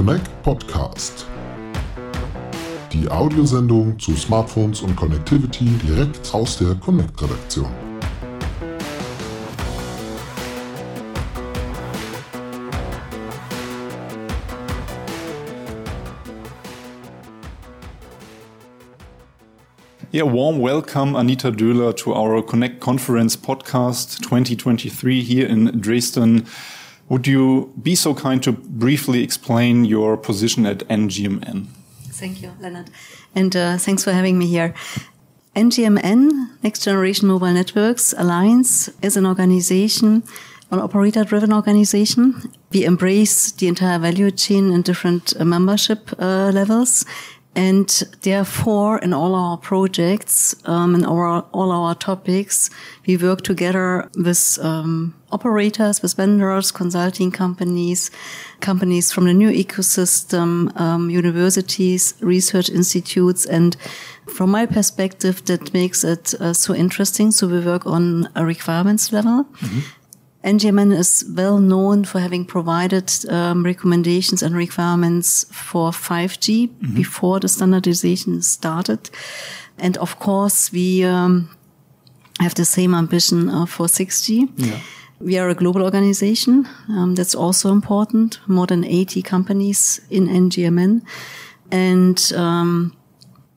Connect Podcast. Die Audiosendung zu Smartphones und Connectivity direkt aus der Connect-Redaktion. Yeah, warm welcome, Anita Döhler, to our Connect Conference podcast 2023 here in Dresden. Would you be so kind to briefly explain your position at NGMN? Thank you, Leonard. And uh, thanks for having me here. NGMN, Next Generation Mobile Networks Alliance, is an organization, an operator driven organization. We embrace the entire value chain in different uh, membership uh, levels and therefore, in all our projects, um, in our, all our topics, we work together with um, operators, with vendors, consulting companies, companies from the new ecosystem, um, universities, research institutes, and from my perspective, that makes it uh, so interesting. So we work on a requirements level. Mm -hmm. NGMN is well known for having provided um, recommendations and requirements for 5G mm-hmm. before the standardization started. And of course, we um, have the same ambition uh, for 6G. Yeah. We are a global organization. Um, that's also important. More than 80 companies in NGMN. And um,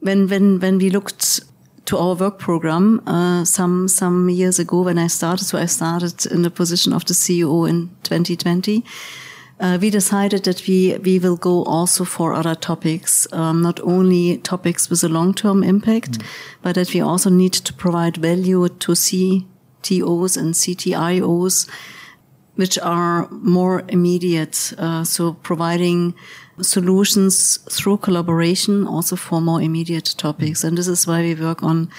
when when when we looked to our work program uh, some some years ago when I started. So I started in the position of the CEO in 2020. Uh, we decided that we we will go also for other topics, um, not only topics with a long term impact, mm. but that we also need to provide value to CTOs and CTIOs, which are more immediate. Uh, so providing solutions through collaboration also for more immediate topics. And this is why we work on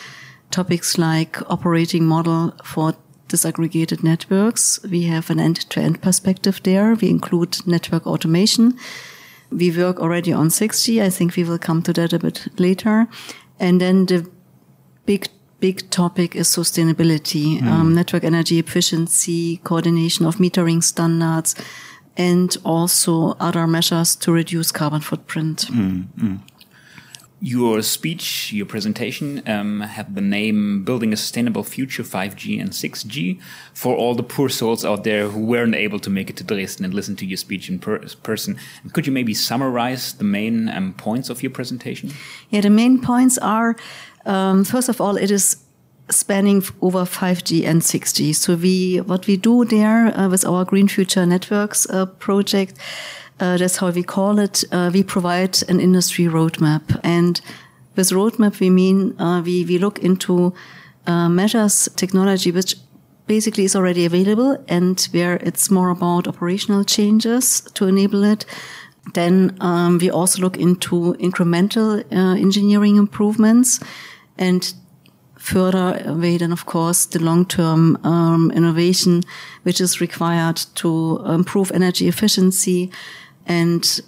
topics like operating model for disaggregated networks. We have an end to end perspective there. We include network automation. We work already on 6G. I think we will come to that a bit later. And then the big big topic is sustainability, mm. um, network energy efficiency, coordination of metering standards, and also other measures to reduce carbon footprint. Mm, mm. Your speech, your presentation um, had the name Building a Sustainable Future 5G and 6G for all the poor souls out there who weren't able to make it to Dresden and listen to your speech in per person. Could you maybe summarize the main um, points of your presentation? Yeah, the main points are um, first of all, it is spanning over 5G and 6G. So we, what we do there uh, with our Green Future Networks uh, project, uh, that's how we call it. Uh, we provide an industry roadmap, and with roadmap we mean uh, we we look into uh, measures technology which basically is already available and where it's more about operational changes to enable it. Then um, we also look into incremental engineering improvements and further away than, of course, the long-term um, innovation, which is required to improve energy efficiency. And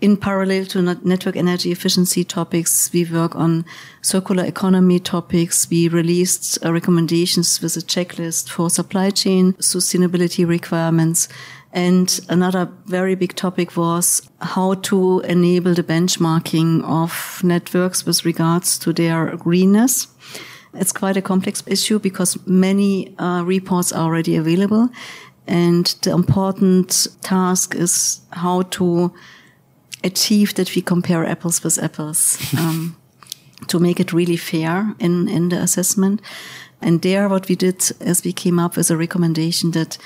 in parallel to network energy efficiency topics, we work on circular economy topics. We released uh, recommendations with a checklist for supply chain sustainability requirements. And another very big topic was how to enable the benchmarking of networks with regards to their greenness. It's quite a complex issue because many uh, reports are already available. And the important task is how to achieve that we compare apples with apples um, to make it really fair in, in the assessment. And there, what we did is we came up with a recommendation that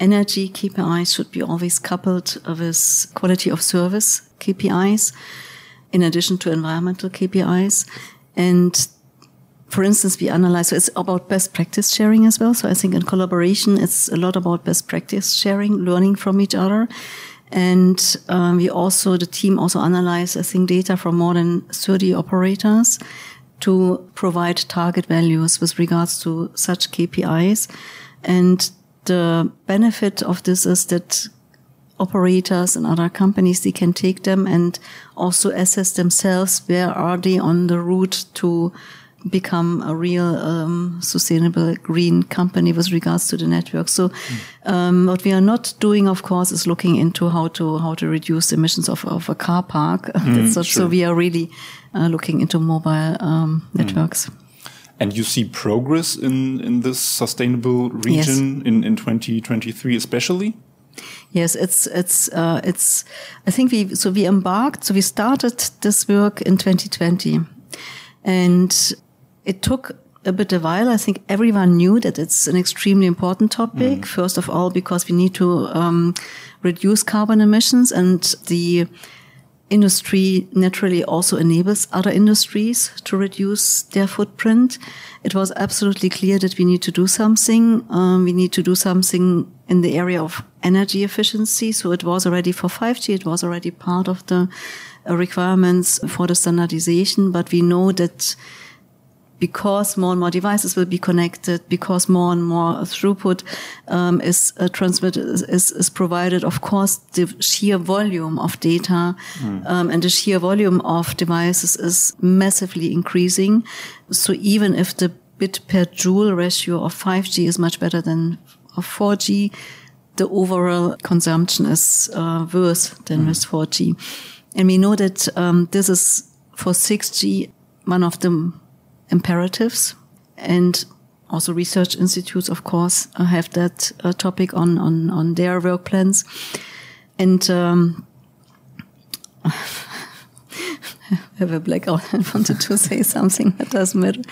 energy KPIs should be always coupled with quality of service KPIs in addition to environmental KPIs. And for instance, we analyze, so it's about best practice sharing as well. So I think in collaboration, it's a lot about best practice sharing, learning from each other. And um, we also, the team also analyze, I think, data from more than 30 operators to provide target values with regards to such KPIs. And the benefit of this is that operators and other companies, they can take them and also assess themselves where are they on the route to become a real um, sustainable green company with regards to the network. So, um, what we are not doing, of course, is looking into how to how to reduce emissions of, of a car park. Not, sure. So we are really uh, looking into mobile um, networks. And you see progress in, in this sustainable region in, in 2023 especially? Yes, it's it's uh, it's. I think we so we embarked. So we started this work in 2020, and it took a bit a while. I think everyone knew that it's an extremely important topic. First of all, because we need to um, reduce carbon emissions, and the industry naturally also enables other industries to reduce their footprint. It was absolutely clear that we need to do something. Um, we need to do something in the area of energy efficiency. So it was already for 5G. It was already part of the uh, requirements for the standardization. But we know that because more and more devices will be connected, because more and more throughput um, is uh, transmitted, is, is provided. Of course, the sheer volume of data um, and the sheer volume of devices is massively increasing. So even if the bit per joule ratio of 5G is much better than of 4G, the overall consumption is uh, worse than with 4G. And we know that um, this is for 6G one of the imperatives and also research institutes of course uh, have that uh, topic on, on on their work plans and um, I have a blackout. I wanted to say something that doesn't matter.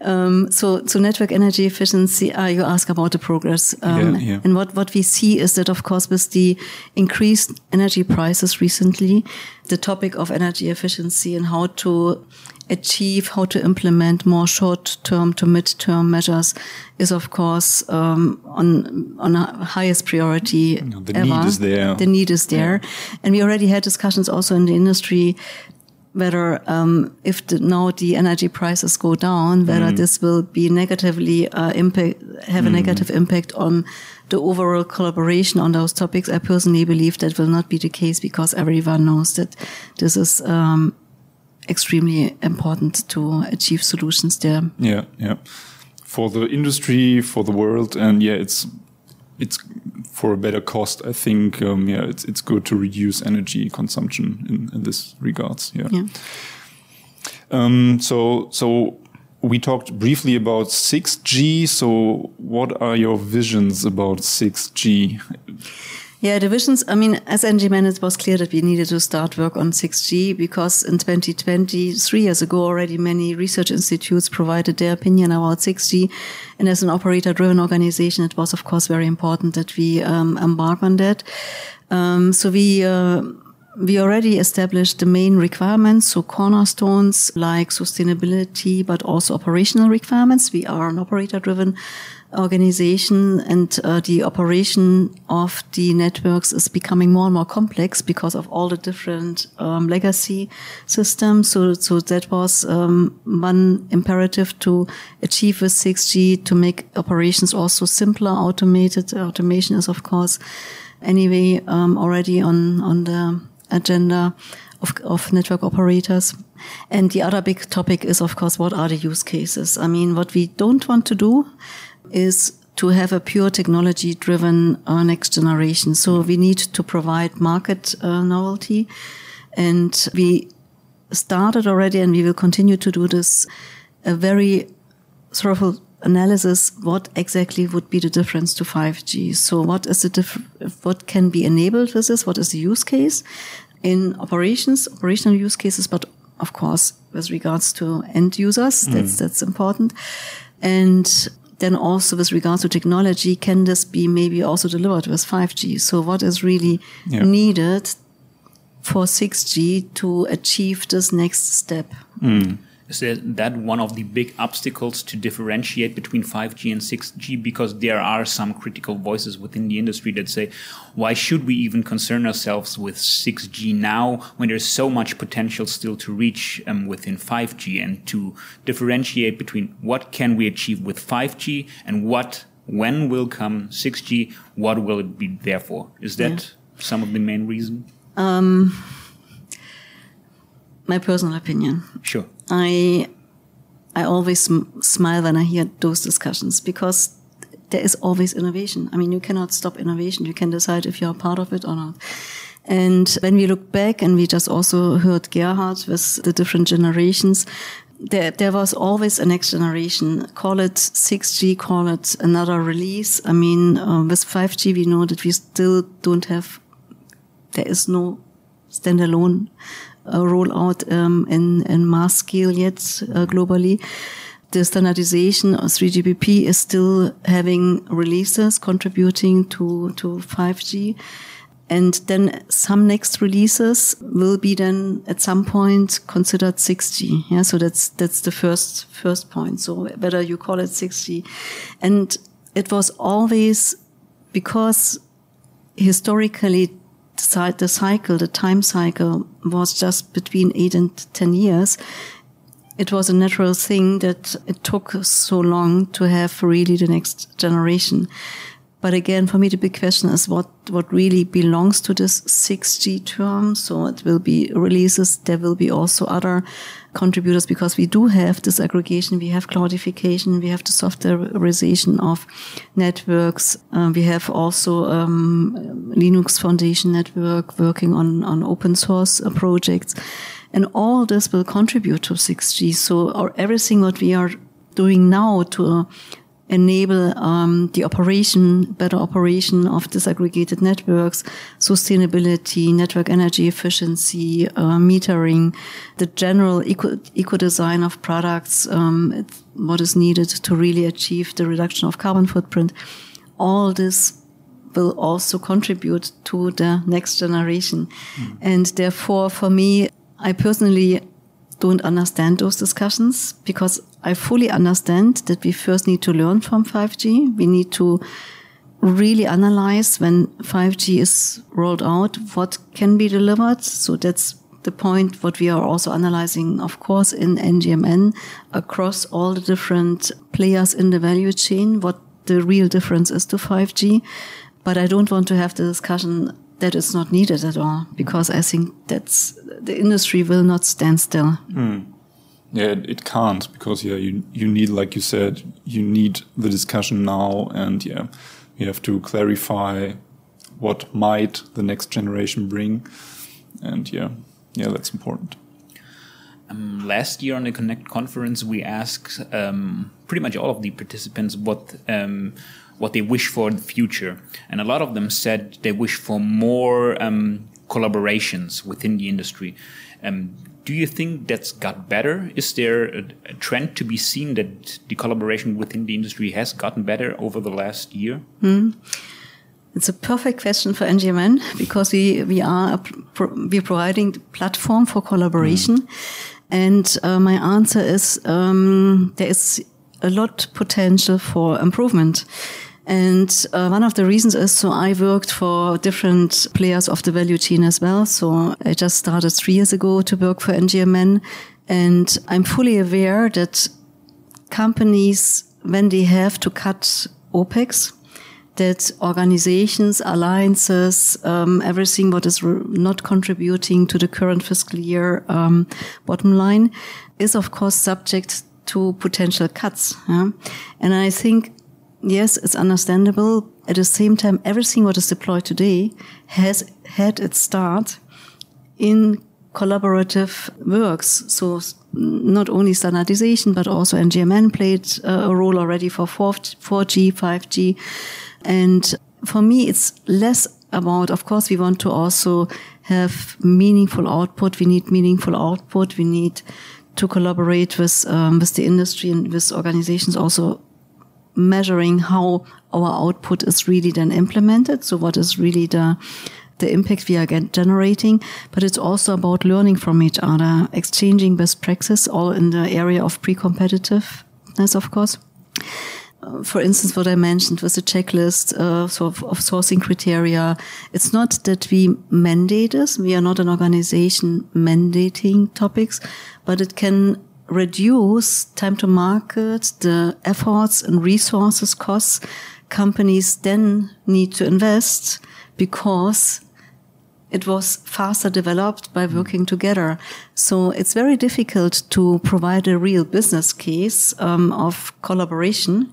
Um, so, so network energy efficiency. Uh, you ask about the progress, um, Yeah, yeah. and what what we see is that, of course, with the increased energy prices recently, the topic of energy efficiency and how to achieve, how to implement more short-term to mid-term measures is, of course, um, on on a highest priority. the need is there. The need is there, and we already had discussions also in the industry whether um, if the, now the energy prices go down, whether this will be negatively uh, impact have a negative impact on the overall collaboration on those topics. I personally believe that will not be the case because everyone knows that this is um, extremely important to achieve solutions there. Yeah, yeah. For the industry, for the world, and yeah, it's it's for a better cost. I think um, yeah, it's it's good to reduce energy consumption in, in this regards. Yeah. Yeah. Um, so so we talked briefly about 6G. So what are your visions about 6G? Yeah, the visions, I mean, as NGMN, it was clear that we needed to start work on 6G because in 2020, three years ago already, many research institutes provided their opinion about 6G. And as an operator driven organization, it was, of course, very important that we um, embark on that. Um, so we, uh, we already established the main requirements, so cornerstones like sustainability, but also operational requirements. We are an operator driven organization and uh, the operation of the networks is becoming more and more complex because of all the different um, legacy systems. So, so that was um, one imperative to achieve with 6G to make operations also simpler, automated. Automation is, of course, anyway um, already on on the agenda of, of network operators. And the other big topic is, of course, what are the use cases? I mean, what we don't want to do is to have a pure technology driven uh, next generation. So we need to provide market uh, novelty. And we started already and we will continue to do this a very thorough analysis what exactly would be the difference to 5G. So what is the diff- what can be enabled with this? What is the use case in operations, operational use cases, but of course with regards to end users, that's that's important. And then also with regards to technology, can this be maybe also delivered with 5G? So what is really Yeah. needed for 6G to achieve this next step? Is that- that one of the big obstacles to differentiate between 5G and 6G? Because there are some critical voices within the industry that say, why should we even concern ourselves with 6G now when there's so much potential still to reach um, within 5G and to differentiate between what can we achieve with 5G and what, when will come 6G, what will it be there for? Is that some of the main reason? My personal opinion. Sure. I I always sm smile when I hear those discussions because there is always innovation. I mean, you cannot stop innovation. You can decide if you're part of it or not. And when we look back and we just also heard Gerhard with the different generations, there, there was always a next generation. Call it 6G, call it another release. I mean, uh, with 5G, we know that we still don't have, there is no standalone uh, rollout um, in, in mass scale yet uh, globally. The standardization of 3GPP is still having releases contributing to, to 5G. And then some next releases will be then at some point considered 6G. Yeah. So that's, that's the first, first point. So whether you call it 6G and it was always because historically the cycle, the time cycle was just between eight and 10 years. It was a natural thing that it took so long to have really the next generation. But again, for me, the big question is what, what really belongs to this 6G term. So it will be releases. There will be also other contributors because we do have disaggregation. We have cloudification. We have the softwareization of networks. Uh, we have also um, Linux Foundation Network working on, on open source uh, projects. And all this will contribute to 6G. So or everything what we are doing now to uh, enable um, the operation, better operation of disaggregated networks, sustainability, network energy efficiency, uh, metering, the general eco, eco design of products, um, what is needed to really achieve the reduction of carbon footprint. All this will also contribute to the next generation. Mm. And therefore, for me, I personally don't understand those discussions because I fully understand that we first need to learn from 5G. We need to really analyze when 5G is rolled out, what can be delivered. So that's the point what we are also analyzing, of course, in NGMN across all the different players in the value chain, what the real difference is to 5G. But I don't want to have the discussion that is not needed at all because I think that's the industry will not stand still. Mm. Yeah, it, it, can't because yeah, you you need like you said, you need the discussion now, and yeah, you have to clarify what might the next generation bring, and yeah, yeah, that's important. Um, last year on the Connect conference, we asked um, pretty much all of the participants what um, what they wish for in the future. And a lot of them said they wish for more um, collaborations within the industry. Um, do you think that's got better? Is there a, a, trend to be seen that the collaboration within the industry has gotten better over the last year? Mm. It's a perfect question for NGMN because we we are we're providing the platform for collaboration, mm. and uh, my answer is um, there is a lot potential for improvement. And uh, one of the reasons is so I worked for different players of the value chain as well. So I just started three years ago to work for NGMN. And I'm fully aware that companies, when they have to cut OPEX, that organizations, alliances, um, everything what is not contributing to the current fiscal year um, bottom line is of course subject to potential cuts. Yeah? And I think yes, it's understandable. At the same time, everything what is deployed today has had its start in collaborative works. So not only standardization, but also NGMN played a role already for 4G, 5G. And for me, it's less about, of course, we want to also have meaningful output. We need meaningful output. We need to collaborate with, um, with the industry and with organizations also measuring how our output is really then implemented. So what is really the the impact we are generating, but it's also about learning from each other, exchanging best practice, all in the area of pre-competitiveness, of course. Uh, for instance, what I mentioned was a checklist uh, of, of, sourcing criteria. It's not that we mandate this. We are not an organization mandating topics, but it can reduce time to market, the efforts and resources costs companies then need to invest because it was faster developed by working together. So it's very difficult to provide a real business case um, of collaboration.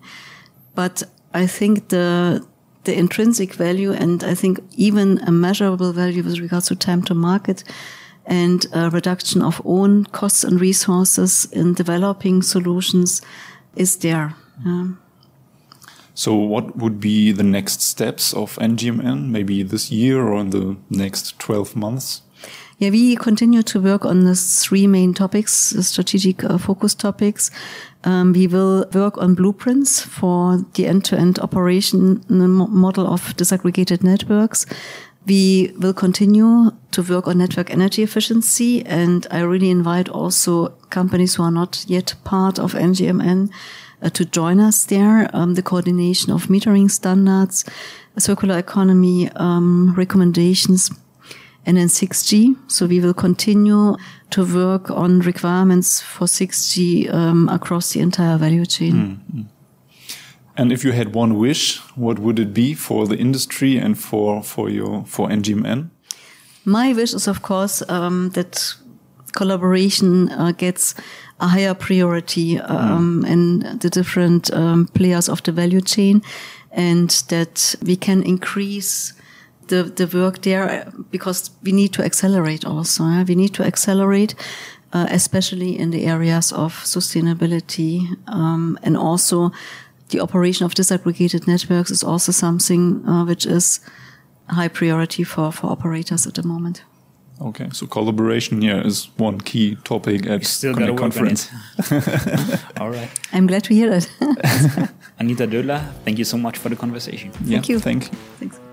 But I think the the intrinsic value and I think even a measurable value with regards to time to market and a reduction of own costs and resources in developing solutions is there. Yeah. So, what would be the next steps of NGMN, maybe this year or in the next 12 months? Yeah, we continue to work on the three main topics, the strategic uh, focus topics. Um, we will work on blueprints for the end-to-end operation model of disaggregated networks. We will continue to work on network energy efficiency, and I really invite also companies who are not yet part of NGMN uh, to join us there. Um, the coordination of metering standards, circular economy um, recommendations, and then 6G. So we will continue to work on requirements for 6G um, across the entire value chain. Mm -hmm. And if you had one wish, what would it be for the industry and for for your for NGMN? My wish is, of course, um, that collaboration uh, gets a higher priority um, mm. in the different um, players of the value chain, and that we can increase the the work there because we need to accelerate also. Yeah? We need to accelerate. Uh, especially in the areas of sustainability um, and also the operation of disaggregated networks is also something uh, which is high priority for, for operators at the moment. Okay, so collaboration here is one key topic at still Connect Conference. All right. I'm glad to hear it. Anita Döhler, thank you so much for the conversation. Yeah, thank you. Thank you. Thanks.